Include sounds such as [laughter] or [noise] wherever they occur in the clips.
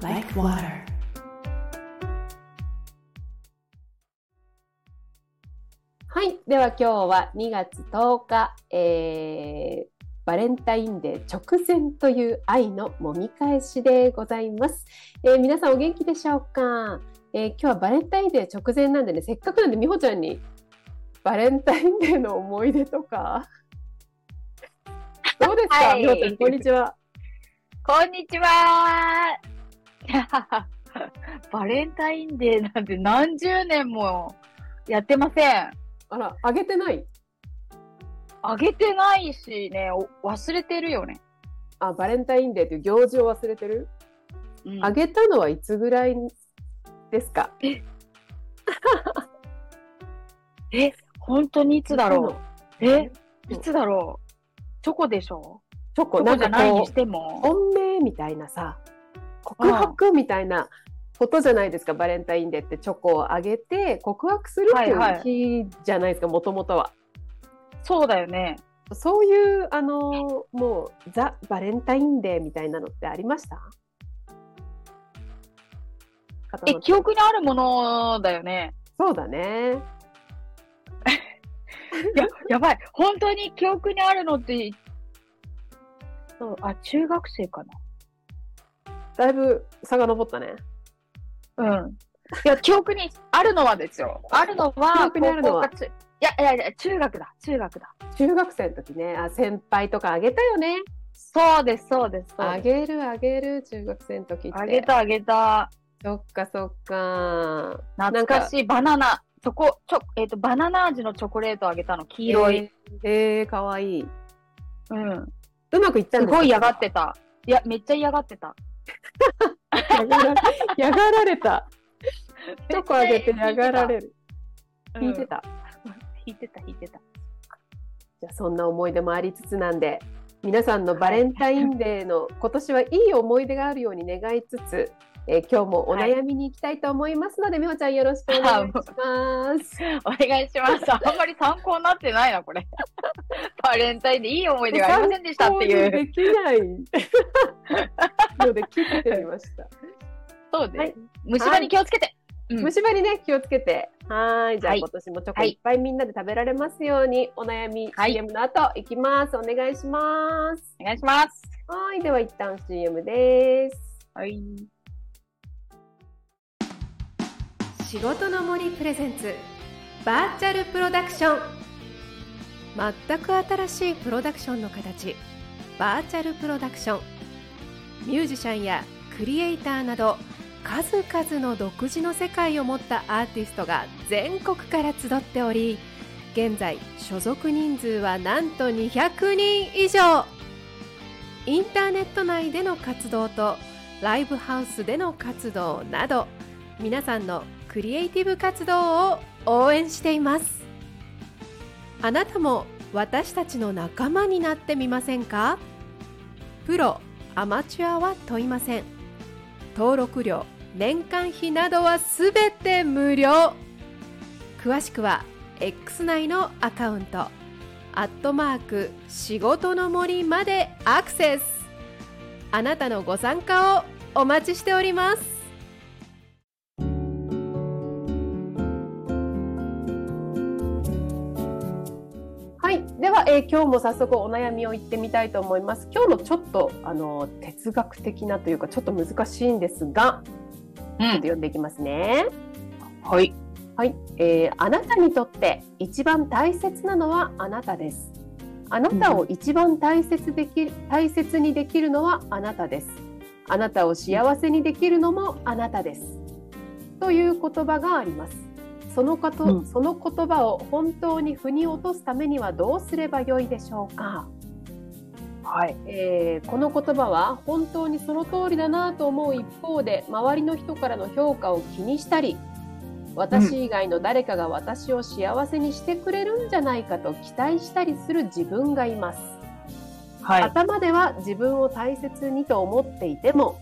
like water. はい。では今日は2月10日、えー、バレンタインデー直前という愛の揉み返しでございます。えー皆さんお元気でしょうか、えー今日はバレンタインデー直前なんでね、せっかくなんで美穂ちゃんにバレンタインデーの思い出とか、どうですか、はい美穂ちゃん、こんにちは。こんにちは [laughs] バレンタインデーなんて何十年もやってません。あら、あげてない？あげてないしね、お忘れてるよね。あ、バレンタインデーという行事を忘れてる、うん。あげたのはいつぐらいですか？え、本当にいつだろう？え、うんいつだろう？チョコでしょ？チョコ、チョコじゃないにしても。本命みたいなさ告白みたいなことじゃないですか、バレンタインデーってチョコをあげて告白するってはいう日じゃないですかもともとは。そうだよね。そういうあのもうザ・バレンタインデーみたいなのってありました？え、記憶にあるものだよね。そうだね。い [laughs] や、やばい。本当に記憶にあるのって、そう、あ、中学生かだいぶ遡ったね。な。うん。いや、記憶にあるのはですよ。あるの記は、憶にあるのは？いや、いやいや、中学だ、中学だ。中学生の時ねあ先輩とかあげたよね。そうです、そうです。あげるあげる中学生の時って。あげ。た、あげた。そっかそっか。懐かしいバナナ、チョコ、チョ、えっ、と、バナナ味のチョコレートあげたの、黄色い。えー、えー、かわいい。うん。うまくいったんですか？すごい嫌がってた。いや、めっちゃ嫌がってた。嫌がら嫌がられた。チョコあげて嫌がられる。うん聞いてた。引いてた、引いてた。じゃあそんな思い出もありつつなんで、皆さんのバレンタインデーの今年はいい思い出があるように願いつつ、えー今日もお悩みに行きたいと思いますので、みほちゃんよろしくお願いします。お願いします。あんまり参考になってないな、これ。[laughs] バレンタインでいい思い出がありませんでしたっていう。できない [laughs] ので切ってみました。そうです。はい虫歯に気をつけて。うん虫歯にね気をつけて。はーい。じゃあ、はい今年もチョコいっぱいみんなで食べられますように、お悩み、はい CM の後いきます。お願いします。お願いします。はーい。では一旦 CM です。はい。仕事の森プレゼンツ。バーチャルプロダクション。全く新しいプロダクションの形。バーチャルプロダクション。ミュージシャンやクリエイターなど数々の独自の世界を持ったアーティストが全国から集っており現在所属人数はなんと200人以上。インターネット内での活動とライブハウスでの活動など皆さんのクリエイティブ活動を応援しています。あなたも私たちの仲間になってみませんか？プロアマチュアは問いません。登録料年間費などはすべて無料。詳しくは X 内のアカウントアットマーク仕事の森までアクセス。あなたのご参加をお待ちしております。えー今日も早速お悩みを言ってみたいと思います。今日のちょっとあの哲学的なというかちょっと難しいんですが、うちょっと読んでいきますね。はい。はい、えーあなたにとって一番大切なのはあなたです。あなたを一番大切でき大切にできるのはあなたです。あなたを幸せにできるのもあなたです。という言葉があります。そのこと、うんその言葉を本当に腑に落とすためにはどうすればよいでしょうか？はい。えーこの言葉は本当にその通りだなと思う一方で周りの人からの評価を気にしたり私以外の誰かが私を幸せにしてくれるんじゃないかと期待したりする自分がいます、はい。頭では自分を大切にと思っていても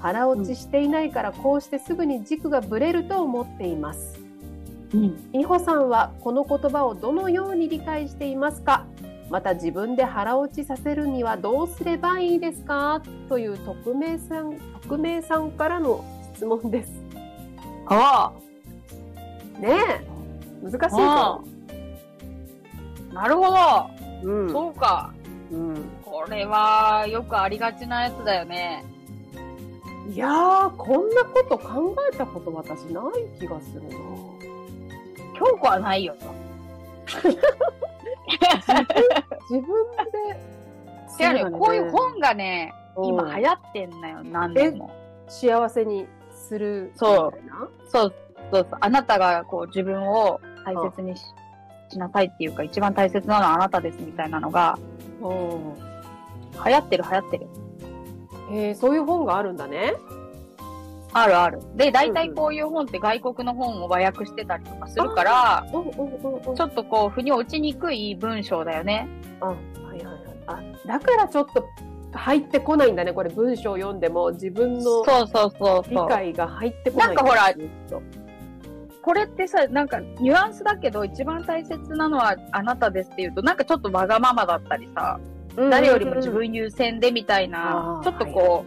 腹落ちしていないからこうしてすぐに軸がぶれると思っていますうん。美穂さんはこの言葉をどのように理解していますか？また自分で腹落ちさせるにはどうすればいいですか？という匿名さん匿名さんからの質問です。あねえ難しいあか。なるほど。うんそうか。うん、これはよくありがちなやつだよね。いやーこんなこと考えたこと私ない気がするな。京子はないよ。自分で違うね、こういう本本がね、今流行ってんのよ、何年も。幸せにするそうみたいな？そうそうそう。あなたがこう自分を大切にし,、しなさいっていうか、一番大切なのはあなたですみたいなのが、うん流行ってる流行ってる。へえそういう本があるんだね。あるある。で、大体こういう本って外国の本を和訳してたりとかするから、ちょっとこう、腑に落ちにくい文章だよね。あはいはいはい。あだからちょっと入ってこないんだねこれ文章を読んでも自分のそうそうそう理そう。解が入ってこない。なんかほらこれってさ、なんかニュアンスだけど、一番大切なのはあなたですっていうと、なんかちょっとわがままだったりさ、誰よりも自分優先でみたいなちょっとこ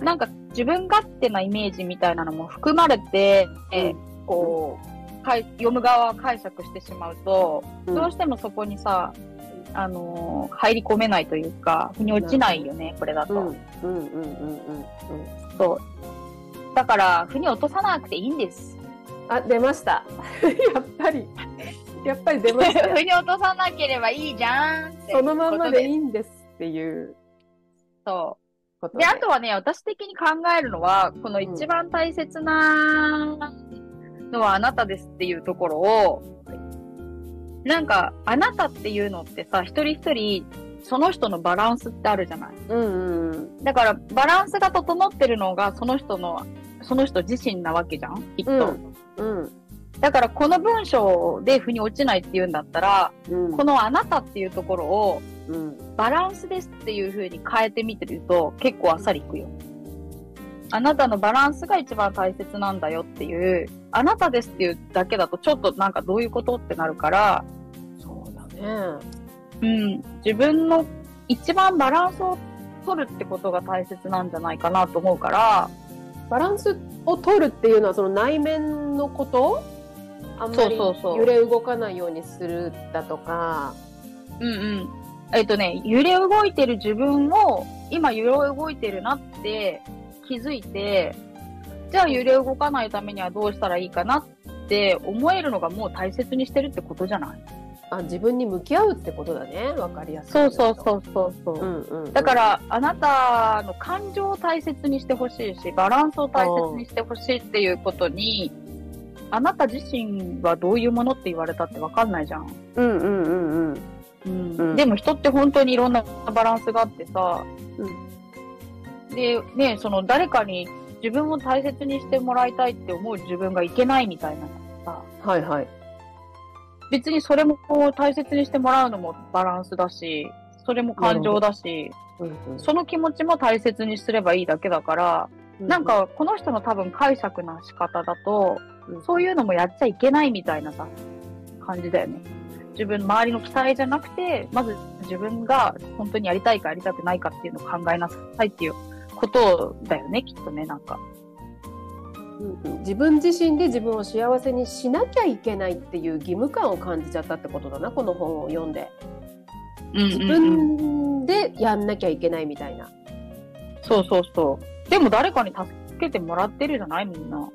う、なんか自分勝手なイメージみたいなのも含まれて、えこう、かい読む側は解釈してしまうと、うんどうしてもそこにさ、あのー入り込めないというか、腑に落ちないよね、これだと。うんうんうんうんうんうん。そう。だから、腑に落とさなくていいんです。あ出ました。[laughs] やっぱりやっぱり出ましたよ。[laughs] 腑に落とさなければいいじゃんそのまんまでいいいんですっていうそう。ことで。で、あとはね、私的に考えるのは、この一番大切なのはあなたですっていうところを、なんか、あなたっていうのってさ、一人一人、その人のバランスってあるじゃない。うんうんうん。だから、バランスが整ってるのが、その人の、その人自身なわけじゃんきっと。うんうんだから、この文章で腑に落ちないっていうんだったら、うんこのあなたっていうところを、うんバランスですっていう風に変えてみてると結構あっさりいくよ。あなたのバランスが一番大切なんだよっていう、あなたですっていうだけだとちょっとなんかどういうことってなるから、そうだね。うん、自分の一番バランスを取るってことが大切なんじゃないかなと思うから、バランスを取るっていうのはその内面のこと？あんまりそうそうそう揺れ動かないようにするだとか。うんうん。えっとね、揺れ動いてる自分を、今揺れ動いてるなって気づいて、じゃあ揺れ動かないためにはどうしたらいいかなって思えるのがもう大切にしてるってことじゃない？あ自分に向き合うってことだね。わかりやすい。そうそうそうそうそう。うんうんうん。だから、あなたの感情を大切にしてほしいし、バランスを大切にしてほしいっていうことに、あなた自身はどういうものって言われたってわかんないじゃん。うんうんうんうん。うん。うんでも人って本当にいろんなバランスがあってさ、で、ね、その誰かに自分を大切にしてもらいたいって思う自分がいけないみたいなさ、はいはい。別にそれも大切にしてもらうのもバランスだし、それも感情だし、うんうんその気持ちも大切にすればいいだけだから、なん、かこの人の多分解釈な仕方だと、うん。そういうのもやっちゃいけないみたいなさ、感じだよね。自分、周りの期待じゃなくて、まず自分が本当にやりたいかやりたくないかっていうのを考えなさいっていうことだよね、きっとね、なんか。うんうん自分自身で自分を幸せにしなきゃいけないっていう義務感を感じちゃったってことだな、この本を読んで。自うんうんうん分でやんなきゃいけないみたいな。そうそうそう。でも誰かに助けてもらってるじゃないみんな。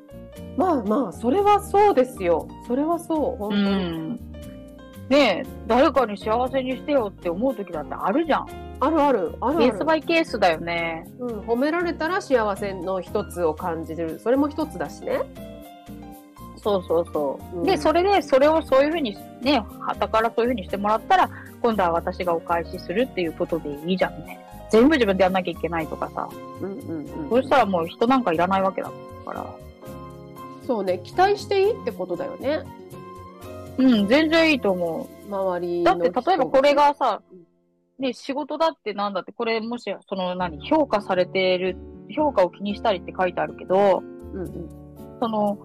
まあまあ、それはそうですよ。それはそう、本当うに。ん。ねえ、誰かに幸せにしてよって思う時だってあるじゃん。あるある、あるあるケースバイケースだよね。うん。褒められたら幸せの一つを感じる。それも一つだしね。そうそうそう。うんで、それで、それをそういうふうにね、旗からそういうふうにしてもらったら、今度は私がお返しするっていうことでいいじゃんね。全部自分でやんなきゃいけないとかさ。うんうんうん。そうしたらもう人なんかいらないわけだから。そうね、期待していいってことだよね。うん、全然いいと思周りう。だのって、例えばこれがさうん、ね、仕事だってなんだって、これもし、その何、評価されてる、評価を気にしたりって書いてあるけど、うんうん。その、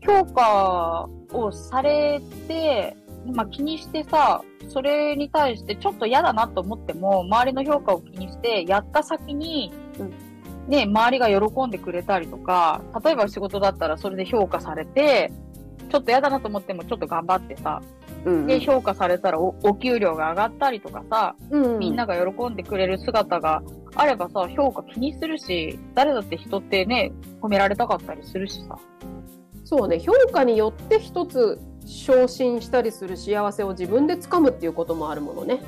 評価をされて、まあ、気にしてさ、それに対してちょっと嫌だなと思っても、周りの評価を気にして、やった先に、ね、周りが喜んでくれたりとか、例えば仕事だったらそれで評価されて、ちょっと嫌だなと思ってもちょっと頑張ってさ、うんで、評価されたらおお給料が上がったりとかさ、うんみんなが喜んでくれる姿があればさ、評価気にするし、誰だって人ってね、褒められたかったりするしさ。そうね評価によって一つ昇進したりする幸せを自分で掴むっていうこともあるものね。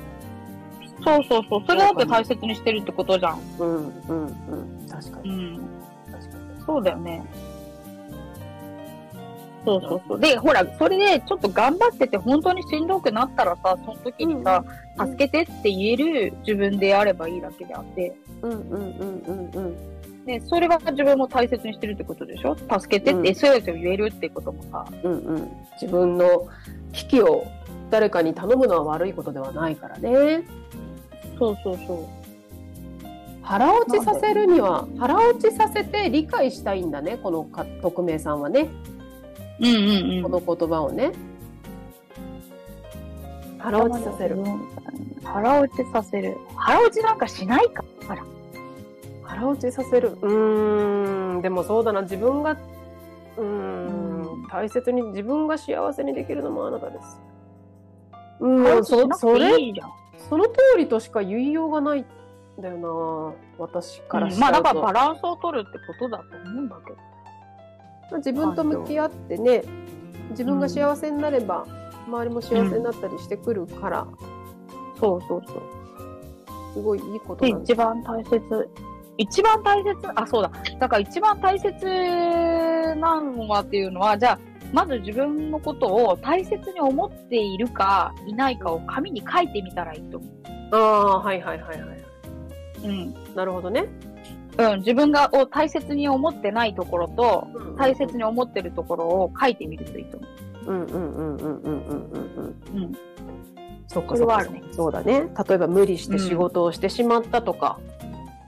そうそうそう。それだって大切にしてるってことじゃん。うんうんうん確かにうん。確かに。そうだよね。そうそうそう。で、ほら、それでちょっと頑張ってて本当にしんどくなったらさ、その時にさ、うん助けてって言える自分であればいいだけであって、うんうんうんうんうん。で、それが自分も大切にしてるってことでしょ？助けてってうん。SOS を言えるってこともさ、うんうん。自分の危機を誰かに頼むのは悪いことではないからね。そうそうそう。腹落ちさせるには腹落ちさせて理解したいんだねこのか匿名さんはねうんうんこの言葉をね。腹落ちさせる。腹落ちさせる。腹落ちなんかしないか。あら。腹落ちさせるうーんでもそうだな自分がうーん大切に自分が幸せにできるのもあなたですうんそなそれ。その通りとしか言いようがないんだよな私からしちまあゃうと、だからバランスを取るってことだと思うんだけど。自分と向き合ってね自分が幸せになれば、周りも幸せになったりしてくるから、そうそうそう。すごいいいことで、なんだ一番大切。一番大切、あ、そうだ。だから一番大切なのはっていうのは、じゃあ、まず自分のことを大切に思っているかいないかを紙に書いてみたらいいと思ああはいはいはいはい。う。うん。なるほどね。うん、自分がを大切に思ってないところと、大切に。に思ってるところを書いてみるといいと思うんうんうんうんうんうんうんうん。う。うん。そっかそれはあるねそうだね。例えば無理して仕事をしてしまったとか、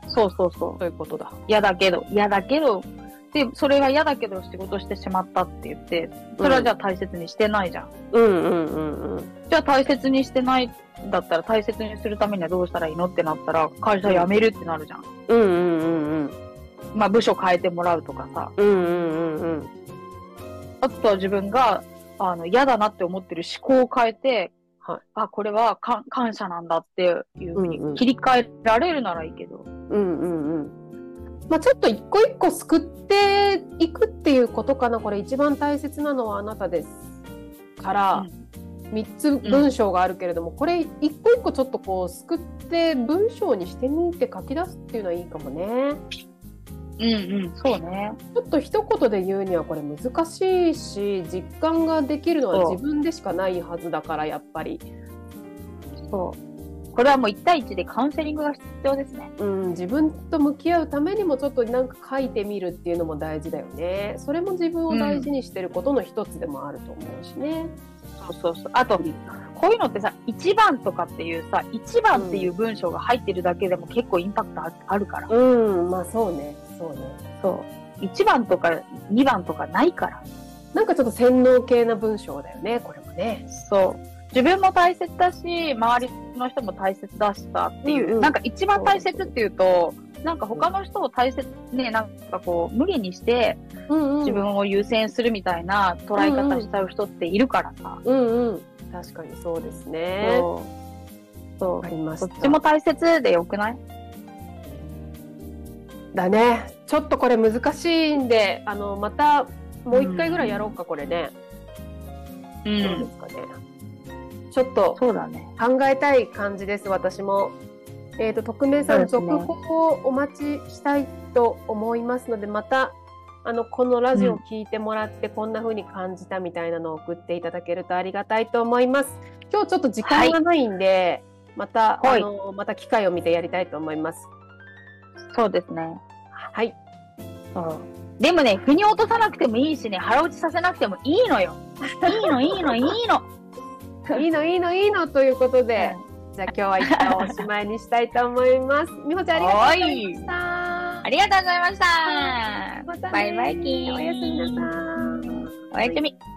そうそうそう。そういうことだ。嫌だけど、嫌だけど、で、それが嫌だけど仕事してしまったって言って、それはじゃあ大切にしてないじゃん。うんうんうんうん。じゃあ大切にしてないんだったら大切にするためにはどうしたらいいのってなったら、会社辞めるってなるじゃん。うんうんうんうん。まあ部署変えてもらうとかさ。うんうんうんうん。あとは自分が、あの、嫌だなって思ってる思考を変えて、はいあ、これはか感謝なんだっていうふうに切り替えられるならいいけど。うんうんうん。まあちょっと一個一個救っていくっていうことかな。これ一番大切なのはあなたです。から、三つ文章があるけれども、これ一個一個ちょっとこう救って文章にしてみて書き出すっていうのはいいかもね。うんうん、そうね。ちょっと一言で言うにはこれ難しいし実感ができるのは自分でしかないはずだからやっぱり、そう。これはもう1対1でカウンセリングが必要ですね。うん、自分と向き合うためにもちょっとなんか書いてみるっていうのも大事だよねそれも自分を大事にしてることの一つでもあると思うしね。そうそうそう。あと、こういうのってさ、1番とかっていうさ、1番っていう文章が入ってるだけでも結構インパクトああるから。うん、まあそうねそうね。そう。1番とか2番とかないから。なんかちょっと洗脳系な文章だよねこれもね。そう。自分も大切だし、周りの人も大切だしさっていう、うんうんなんか一番大切っていうと、なんか他の人を大切、ね、なんかこう、無理にしてうんうん、自分を優先するみたいな捉え方しちゃう人っているからさ。うんうん確かにそうですね。そう。そわかりまう。したそっちも大切でよくない？だねちょっとこれ難しいんであのまたもう一回ぐらいやろうか、これね。うどうですかね。ちょっとそうだね。考えたい感じです、私も。えっ、と、匿名さん、ね続報をお待ちしたいと思いますので、また、あの、このラジオを聞いてもらって、こんな風に感じたみたいなのを送っていただけるとありがたいと思います。今日ちょっと時間がないんで、また、はいあの、また機会を見てやりたいと思います。そうですね。はい。でもね、腑に落とさなくてもいいしね、腹落ちさせなくてもいいのよ。いいの、いいの、いいの。いいの、いいの、いいのということで、じゃあ今日は一旦おしまいにしたいと思います。みほちゃんありがとうございました。ありがとうございました。またねバイバイキーンおやすみなさい。おやすみ。